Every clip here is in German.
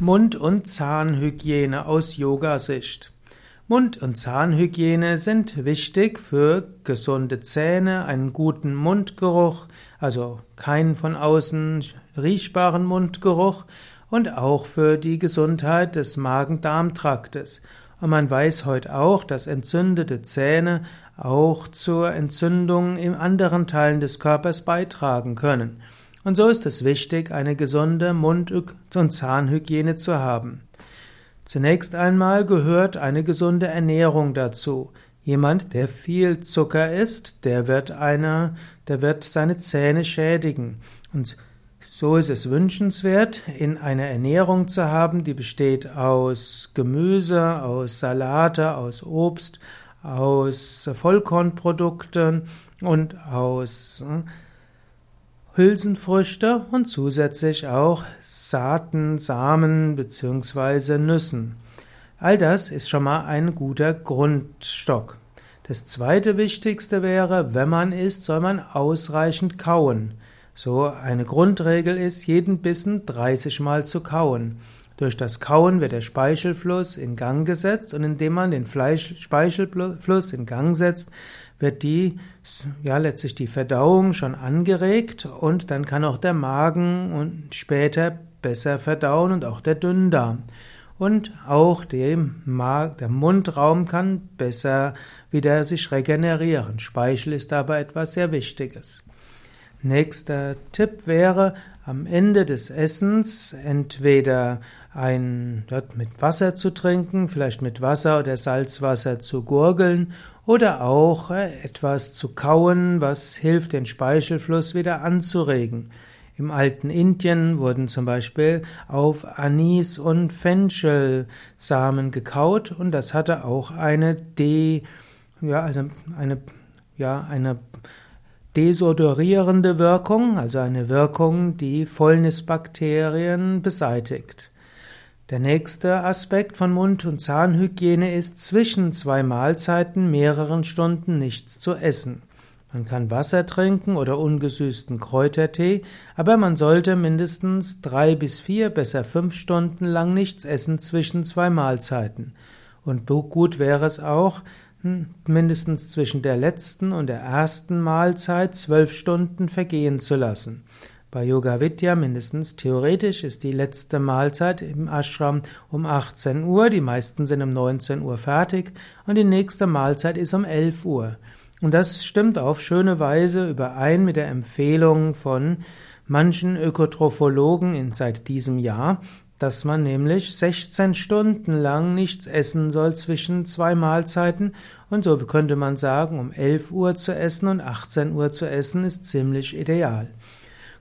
Mund- und Zahnhygiene aus Yoga-Sicht. Mund- und Zahnhygiene sind wichtig für gesunde Zähne, einen guten Mundgeruch, also keinen von außen riechbaren Mundgeruch und auch für die Gesundheit des Magen-Darm-Traktes. Und man weiß heute auch, dass entzündete Zähne auch zur Entzündung in anderen Teilen des Körpers beitragen können. Und so ist es wichtig, eine gesunde Mund- und Zahnhygiene zu haben. Zunächst einmal gehört eine gesunde Ernährung dazu. Jemand, der viel Zucker isst, der wird eine, der wird seine Zähne schädigen. Und so ist es wünschenswert, in einer Ernährung zu haben, die besteht aus Gemüse, aus Salate, aus Obst, aus Vollkornprodukten und aus äh, Hülsenfrüchte und zusätzlich auch Saaten, Samen bzw. Nüssen. All das ist schon mal ein guter Grundstock. Das zweite Wichtigste wäre, wenn man isst, soll man ausreichend kauen. So eine Grundregel ist, jeden Bissen 30 Mal zu kauen. Durch das Kauen wird der Speichelfluss in Gang gesetzt und indem man den Fleisch Speichelfluss in Gang setzt, wird die, ja, letztlich die Verdauung schon angeregt und dann kann auch der Magen und später besser verdauen und auch der Dünndarm. Und auch der, der Mundraum kann besser wieder sich regenerieren. Speichel ist dabei etwas sehr Wichtiges. Nächster Tipp wäre, am Ende des Essens entweder ein dort mit Wasser zu trinken, vielleicht mit Wasser oder Salzwasser zu gurgeln oder auch äh, etwas zu kauen, was hilft, den Speichelfluss wieder anzuregen. Im alten Indien wurden zum Beispiel auf Anis und Fenchelsamen gekaut und das hatte auch eine De, ja, also eine, ja, eine desodorierende Wirkung, also eine Wirkung, die Fäulnisbakterien beseitigt. Der nächste Aspekt von Mund- und Zahnhygiene ist, zwischen zwei Mahlzeiten mehreren Stunden nichts zu essen. Man kann Wasser trinken oder ungesüßten Kräutertee, aber man sollte mindestens drei bis vier, besser fünf Stunden lang nichts essen zwischen zwei Mahlzeiten. Und gut wäre es auch, mindestens zwischen der letzten und der ersten Mahlzeit zwölf Stunden vergehen zu lassen. Bei Yoga Vidya mindestens theoretisch ist die letzte Mahlzeit im Ashram um 18 Uhr, die meisten sind um 19 Uhr fertig und die nächste Mahlzeit ist um 11 Uhr. Und das stimmt auf schöne Weise überein mit der Empfehlung von manchen Ökotrophologen seit diesem Jahr, dass man nämlich 16 Stunden lang nichts essen soll zwischen zwei Mahlzeiten und so könnte man sagen, um 11 Uhr zu essen und 18 Uhr zu essen ist ziemlich ideal.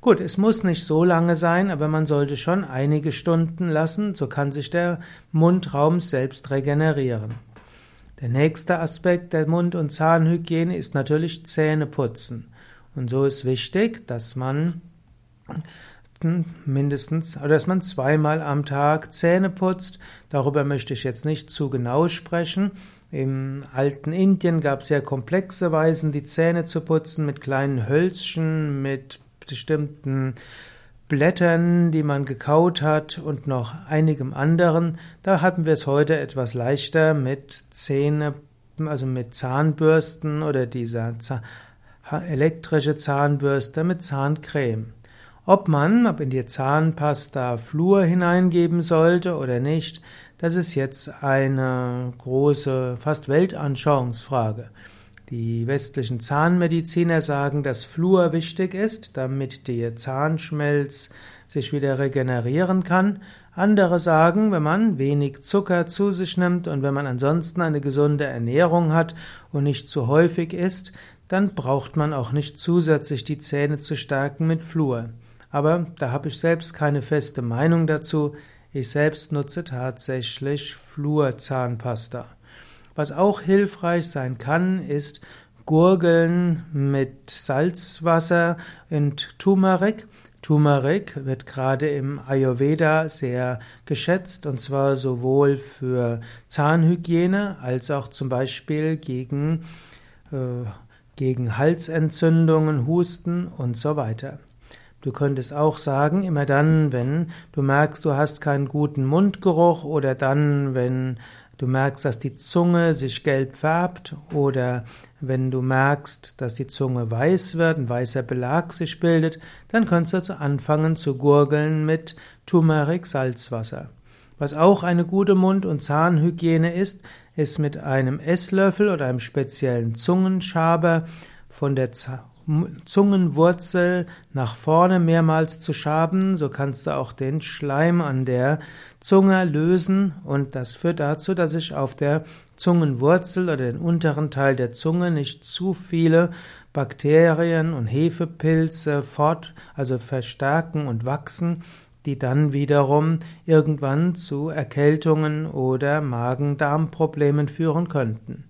Gut, es muss nicht so lange sein, aber man sollte schon einige Stunden lassen, so kann sich der Mundraum selbst regenerieren. Der nächste Aspekt der Mund- und Zahnhygiene ist natürlich Zähneputzen. Und so ist wichtig, dass man mindestens, oder dass man zweimal am Tag Zähne putzt. Darüber möchte ich jetzt nicht zu genau sprechen. Im alten Indien gab es sehr komplexe Weisen, die Zähne zu putzen, mit kleinen Hölzchen, mit bestimmten Blättern, die man gekaut hat und noch einigem anderen. Da haben wir es heute etwas leichter mit Zähne, also mit Zahnbürsten oder dieser elektrische Zahnbürste mit Zahncreme. Ob man, ob in die Zahnpasta Flur hineingeben sollte oder nicht, das ist jetzt eine große, fast Weltanschauungsfrage. Die westlichen Zahnmediziner sagen, dass Flur wichtig ist, damit der Zahnschmelz sich wieder regenerieren kann. Andere sagen, wenn man wenig Zucker zu sich nimmt und wenn man ansonsten eine gesunde Ernährung hat und nicht zu häufig isst, dann braucht man auch nicht zusätzlich die Zähne zu stärken mit Flur. Aber da habe ich selbst keine feste Meinung dazu. Ich selbst nutze tatsächlich Flurzahnpasta. Was auch hilfreich sein kann, ist Gurgeln mit Salzwasser und Turmeric. Turmeric wird gerade im Ayurveda sehr geschätzt und zwar sowohl für Zahnhygiene als auch zum Beispiel gegen, äh, gegen Halsentzündungen, Husten und so weiter. Du könntest auch sagen, immer dann, wenn du merkst, du hast keinen guten Mundgeruch oder dann, wenn du merkst, dass die Zunge sich gelb färbt oder wenn du merkst, dass die Zunge weiß wird, ein weißer Belag sich bildet, dann kannst du anfangen zu gurgeln mit Turmeric Salzwasser. Was auch eine gute Mund- und Zahnhygiene ist, ist mit einem Esslöffel oder einem speziellen Zungenschaber von der Zungenwurzel nach vorne mehrmals zu schaben, so kannst du auch den Schleim an der Zunge lösen und das führt dazu, dass sich auf der Zungenwurzel oder den unteren Teil der Zunge nicht zu viele Bakterien und Hefepilze fort, also verstärken und wachsen, die dann wiederum irgendwann zu Erkältungen oder Magen-Darm-Problemen führen könnten.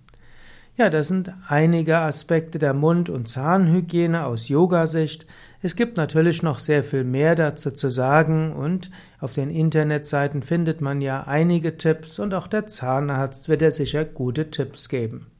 Ja, das sind einige Aspekte der Mund- und Zahnhygiene aus Yoga-Sicht. Es gibt natürlich noch sehr viel mehr dazu zu sagen und auf den Internetseiten findet man ja einige Tipps und auch der Zahnarzt wird dir sicher gute Tipps geben.